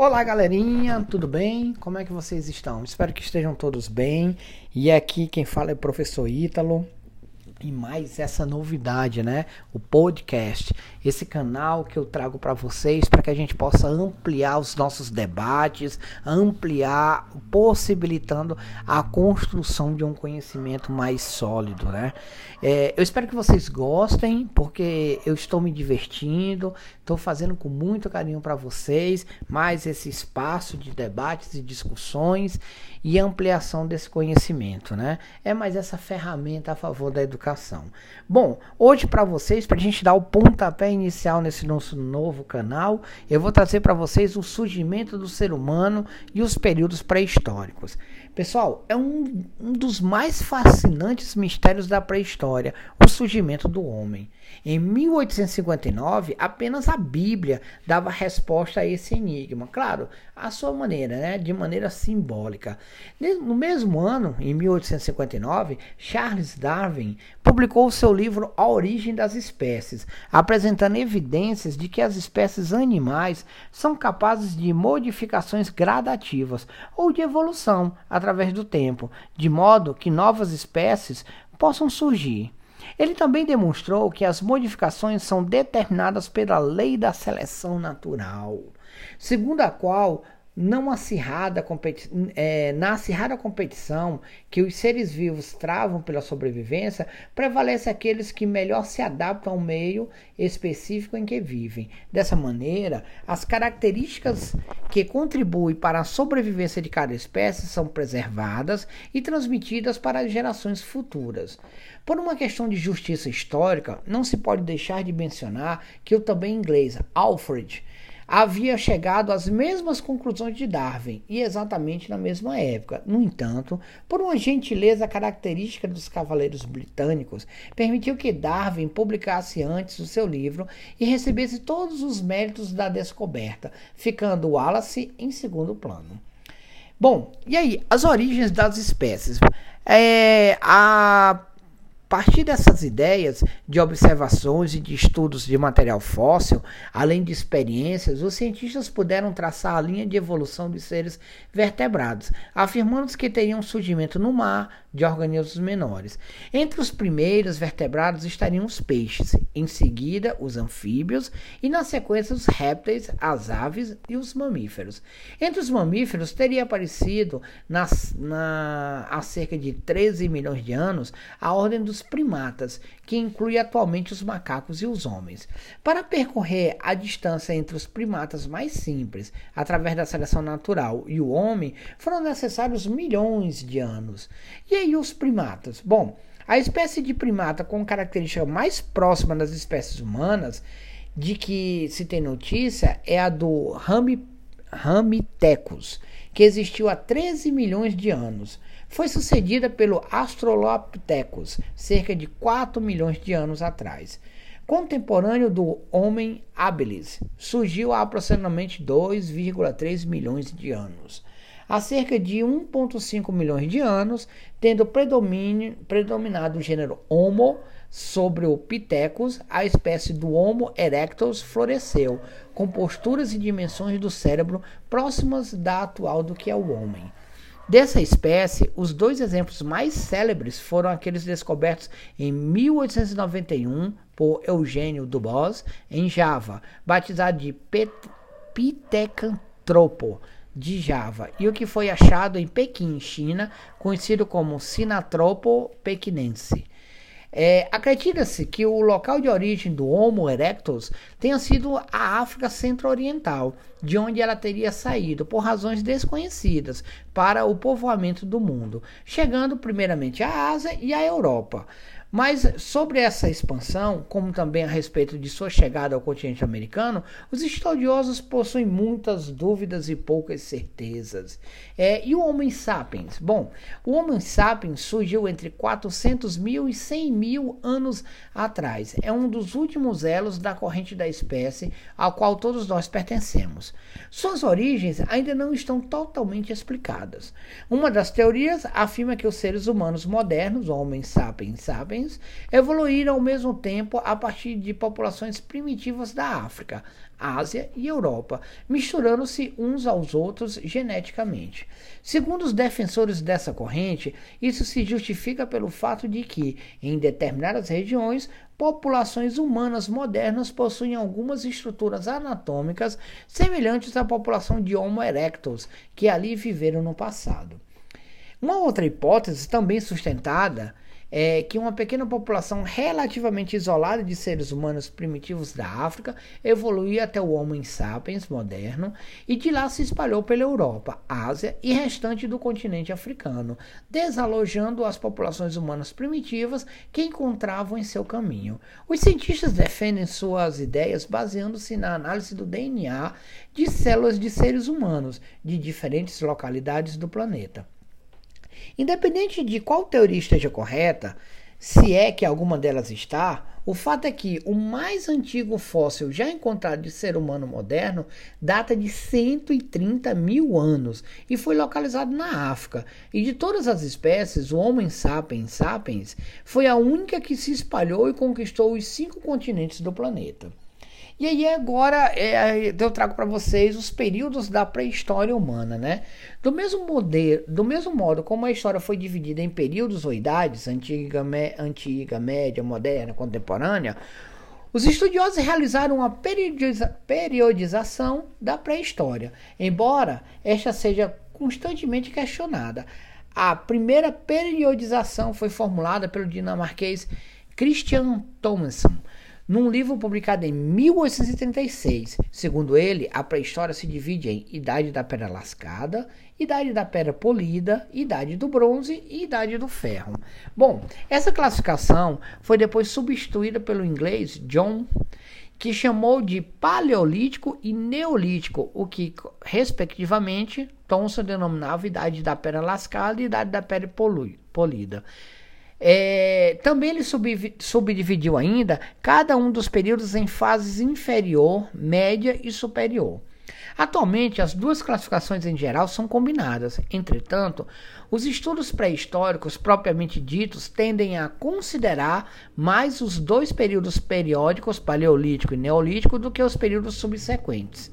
Olá, galerinha, tudo bem? Como é que vocês estão? Espero que estejam todos bem. E aqui quem fala é o professor Ítalo. E mais essa novidade, né? O podcast, esse canal que eu trago para vocês para que a gente possa ampliar os nossos debates, ampliar, possibilitando a construção de um conhecimento mais sólido, né? É, eu espero que vocês gostem, porque eu estou me divertindo, estou fazendo com muito carinho para vocês mais esse espaço de debates e discussões e ampliação desse conhecimento, né? É mais essa ferramenta a favor da educação. Bom, hoje para vocês, para a gente dar o pontapé inicial nesse nosso novo canal, eu vou trazer para vocês o surgimento do ser humano e os períodos pré-históricos. Pessoal, é um, um dos mais fascinantes mistérios da pré-história, o surgimento do homem. Em 1859, apenas a Bíblia dava resposta a esse enigma. Claro, à sua maneira, né? de maneira simbólica. No mesmo ano, em 1859, Charles Darwin publicou seu livro A Origem das Espécies, apresentando evidências de que as espécies animais são capazes de modificações gradativas ou de evolução através do tempo, de modo que novas espécies possam surgir. Ele também demonstrou que as modificações são determinadas pela lei da seleção natural, segundo a qual não acirrada é, na acirrada competição que os seres vivos travam pela sobrevivência, prevalece aqueles que melhor se adaptam ao meio específico em que vivem. Dessa maneira, as características que contribuem para a sobrevivência de cada espécie são preservadas e transmitidas para as gerações futuras. Por uma questão de justiça histórica, não se pode deixar de mencionar que o também inglês Alfred havia chegado às mesmas conclusões de Darwin e exatamente na mesma época. No entanto, por uma gentileza característica dos cavaleiros britânicos, permitiu que Darwin publicasse antes o seu livro e recebesse todos os méritos da descoberta, ficando Wallace em segundo plano. Bom, e aí, as origens das espécies. É, a partir dessas ideias de observações e de estudos de material fóssil, além de experiências, os cientistas puderam traçar a linha de evolução dos seres vertebrados, afirmando que teriam surgimento no mar de organismos menores. Entre os primeiros vertebrados estariam os peixes, em seguida os anfíbios e na sequência os répteis, as aves e os mamíferos. Entre os mamíferos teria aparecido nas, na, há cerca de 13 milhões de anos a ordem dos primatas, que inclui atualmente os macacos e os homens. Para percorrer a distância entre os primatas mais simples, através da seleção natural, e o homem, foram necessários milhões de anos. E aí os primatas? Bom, a espécie de primata com característica mais próxima das espécies humanas, de que se tem notícia, é a do Ramitecus, que existiu há 13 milhões de anos. Foi sucedida pelo Australopithecus, cerca de 4 milhões de anos atrás. Contemporâneo do Homem habilis, surgiu há aproximadamente 2,3 milhões de anos. Há cerca de 1,5 milhões de anos, tendo predominado o gênero Homo sobre o Pithecus, a espécie do Homo erectus floresceu, com posturas e dimensões do cérebro próximas da atual do que é o homem. Dessa espécie, os dois exemplos mais célebres foram aqueles descobertos em 1891 por Eugênio Dubos em Java, batizado de Pithecanthropo de Java, e o que foi achado em Pequim, China, conhecido como Sinatropo pequinense. É, Acredita-se que o local de origem do Homo erectus tenha sido a África Centro-Oriental, de onde ela teria saído por razões desconhecidas para o povoamento do mundo, chegando primeiramente à Ásia e à Europa. Mas sobre essa expansão, como também a respeito de sua chegada ao continente americano, os estudiosos possuem muitas dúvidas e poucas certezas. É, e o Homo sapiens? Bom, o Homo sapiens surgiu entre 400 mil e 100 mil anos atrás. É um dos últimos elos da corrente da espécie ao qual todos nós pertencemos. Suas origens ainda não estão totalmente explicadas. Uma das teorias afirma que os seres humanos modernos, Homo sapiens sapiens, sapiens evoluíram ao mesmo tempo a partir de populações primitivas da África, Ásia e Europa, misturando-se uns aos outros geneticamente. Segundo os defensores dessa corrente, isso se justifica pelo fato de que, em determinadas regiões, populações humanas modernas possuem algumas estruturas anatômicas semelhantes à população de Homo erectus, que ali viveram no passado. Uma outra hipótese, também sustentada, é que uma pequena população relativamente isolada de seres humanos primitivos da África evoluiu até o Homo sapiens moderno e de lá se espalhou pela Europa, Ásia e restante do continente africano, desalojando as populações humanas primitivas que encontravam em seu caminho. Os cientistas defendem suas ideias baseando-se na análise do DNA de células de seres humanos de diferentes localidades do planeta. Independente de qual teoria esteja correta, se é que alguma delas está, o fato é que o mais antigo fóssil já encontrado de ser humano moderno data de 130 mil anos e foi localizado na África. E de todas as espécies, o Homo sapiens sapiens foi a única que se espalhou e conquistou os cinco continentes do planeta. E aí agora é, eu trago para vocês os períodos da pré-história humana, né? Do mesmo, modelo, do mesmo modo como a história foi dividida em períodos ou idades, antiga, me, antiga, média, moderna, contemporânea, os estudiosos realizaram uma periodiza, periodização da pré-história, embora esta seja constantemente questionada. A primeira periodização foi formulada pelo dinamarquês Christian Thomsen num livro publicado em 1836. Segundo ele, a pré-história se divide em Idade da Pedra Lascada, Idade da Pedra Polida, Idade do Bronze e Idade do Ferro. Bom, essa classificação foi depois substituída pelo inglês John, que chamou de Paleolítico e Neolítico, o que, respectivamente, Thomson denominava Idade da Pedra Lascada e Idade da Pedra Polida. É, também ele sub, subdividiu ainda cada um dos períodos em fases inferior, média e superior. Atualmente, as duas classificações em geral são combinadas. Entretanto, os estudos pré-históricos propriamente ditos tendem a considerar mais os dois períodos periódicos, paleolítico e neolítico, do que os períodos subsequentes.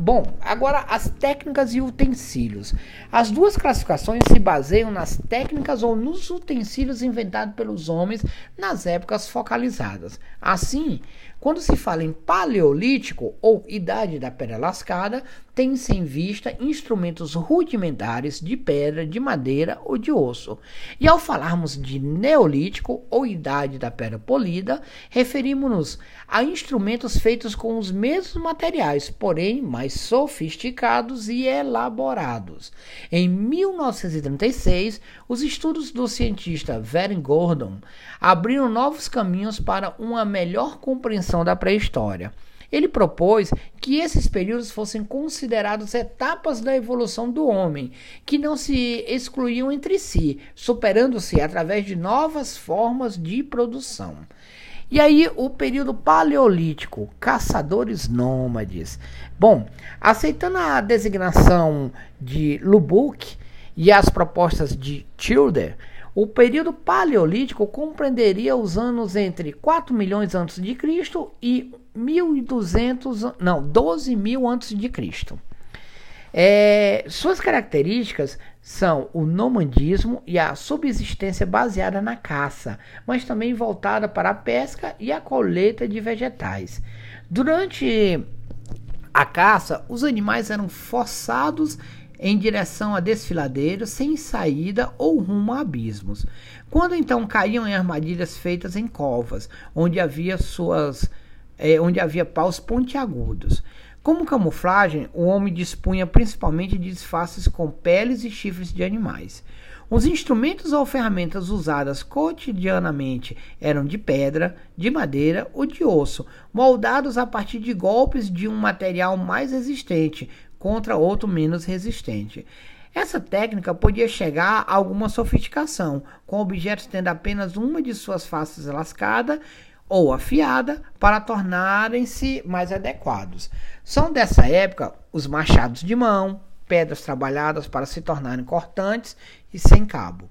Bom, agora as técnicas e utensílios. As duas classificações se baseiam nas técnicas ou nos utensílios inventados pelos homens nas épocas focalizadas. Assim, quando se fala em paleolítico ou idade da pedra lascada, tem-se em vista instrumentos rudimentares de pedra, de madeira ou de osso. E ao falarmos de neolítico ou idade da pedra polida, referimos-nos a instrumentos feitos com os mesmos materiais, porém mais sofisticados e elaborados. Em 1936, os estudos do cientista Vern Gordon abriram novos caminhos para uma melhor compreensão da pré-história. Ele propôs que esses períodos fossem considerados etapas da evolução do homem, que não se excluíam entre si, superando-se através de novas formas de produção. E aí, o período paleolítico, caçadores nômades. Bom, aceitando a designação de Lubbock e as propostas de Childer, o período paleolítico compreenderia os anos entre 4 milhões antes de Cristo e 1200, não, 12 mil antes de Cristo. É, suas características são o nomadismo e a subsistência baseada na caça, mas também voltada para a pesca e a colheita de vegetais. Durante a caça, os animais eram forçados em direção a desfiladeiros sem saída ou rumo a abismos. Quando então caíam em armadilhas feitas em covas, onde havia suas é, onde havia paus pontiagudos. Como camuflagem, o homem dispunha principalmente de disfarces com peles e chifres de animais. Os instrumentos ou ferramentas usadas cotidianamente eram de pedra, de madeira ou de osso, moldados a partir de golpes de um material mais resistente contra outro menos resistente. Essa técnica podia chegar a alguma sofisticação, com objetos tendo apenas uma de suas faces lascada ou afiada para tornarem-se mais adequados. São dessa época os machados de mão, pedras trabalhadas para se tornarem cortantes e sem cabo.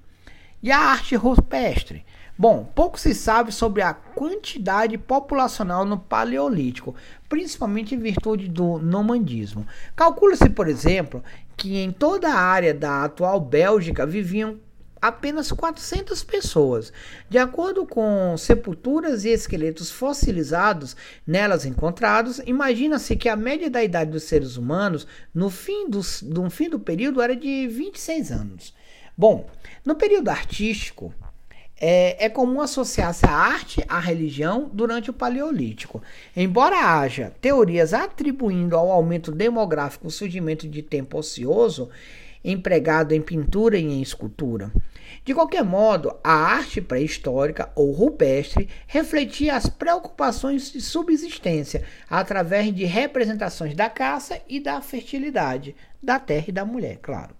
E a arte rupestre. Bom, pouco se sabe sobre a quantidade populacional no Paleolítico, principalmente em virtude do nomandismo. Calcula-se, por exemplo, que em toda a área da atual Bélgica viviam apenas 400 pessoas. De acordo com sepulturas e esqueletos fossilizados nelas encontrados, imagina-se que a média da idade dos seres humanos no fim do, no fim do período era de 26 anos. Bom, no período artístico, é, é, comum associar-se a arte à religião durante o Paleolítico. Embora haja teorias atribuindo ao aumento demográfico o surgimento de tempo ocioso, empregado em pintura e em escultura. De qualquer modo, a arte pré-histórica ou rupestre refletia as preocupações de subsistência através de representações da caça e da fertilidade, da terra e da mulher, claro.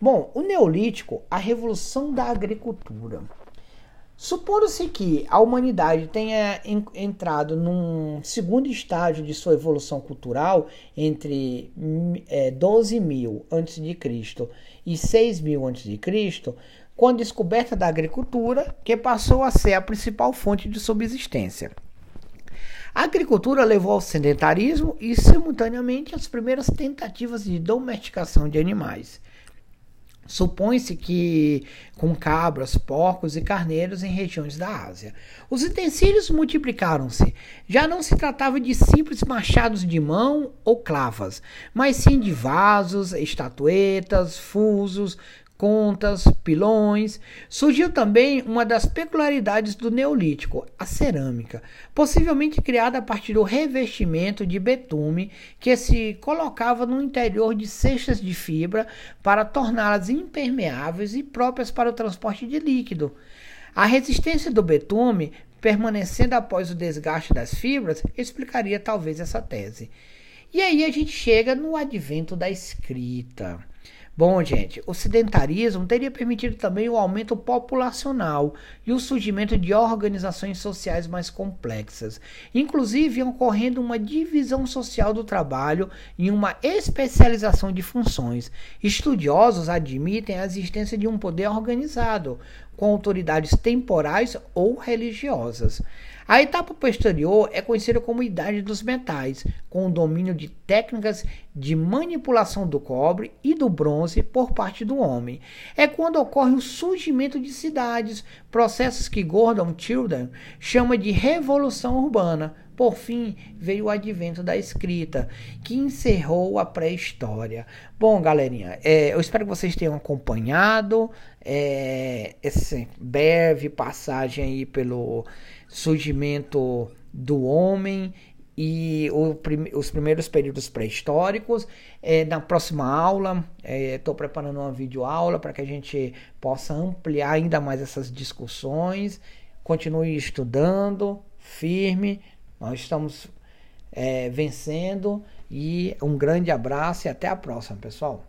Bom, o Neolítico, a revolução da agricultura. Supondo-se que a humanidade tenha entrado num segundo estágio de sua evolução cultural entre é, 12 mil a.C. e 6 mil a.C., com a descoberta da agricultura, que passou a ser a principal fonte de subsistência. A agricultura levou ao sedentarismo e, simultaneamente, às primeiras tentativas de domesticação de animais. Supõe-se que com cabras, porcos e carneiros em regiões da Ásia. Os utensílios multiplicaram-se. Já não se tratava de simples machados de mão ou clavas, mas sim de vasos, estatuetas, fusos, contas, pilões. Surgiu também uma das peculiaridades do Neolítico, a cerâmica, possivelmente criada a partir do revestimento de betume que se colocava no interior de cestas de fibra para torná-las impermeáveis e próprias para o transporte de líquido. A resistência do betume, permanecendo após o desgaste das fibras, explicaria talvez essa tese. E aí a gente chega no advento da escrita. Bom, gente, o sedentarismo teria permitido também o aumento populacional e o surgimento de organizações sociais mais complexas, inclusive ocorrendo uma divisão social do trabalho e uma especialização de funções. Estudiosos admitem a existência de um poder organizado, com autoridades temporais ou religiosas. A etapa posterior é conhecida como Idade dos Metais, com o domínio de técnicas de manipulação do cobre e do bronze por parte do homem. É quando ocorre o surgimento de cidades, processos que Gordon Children chama de revolução urbana. Por fim, veio o advento da escrita, que encerrou a pré-história. Bom, galerinha, é, eu espero que vocês tenham acompanhado é, essa breve passagem aí pelo surgimento do homem e o, os primeiros períodos pré-históricos. É, na próxima aula, estou é, preparando uma videoaula para que a gente possa ampliar ainda mais essas discussões. Continue estudando, firme. Nós estamos é, vencendo. E um grande abraço e até a próxima, pessoal.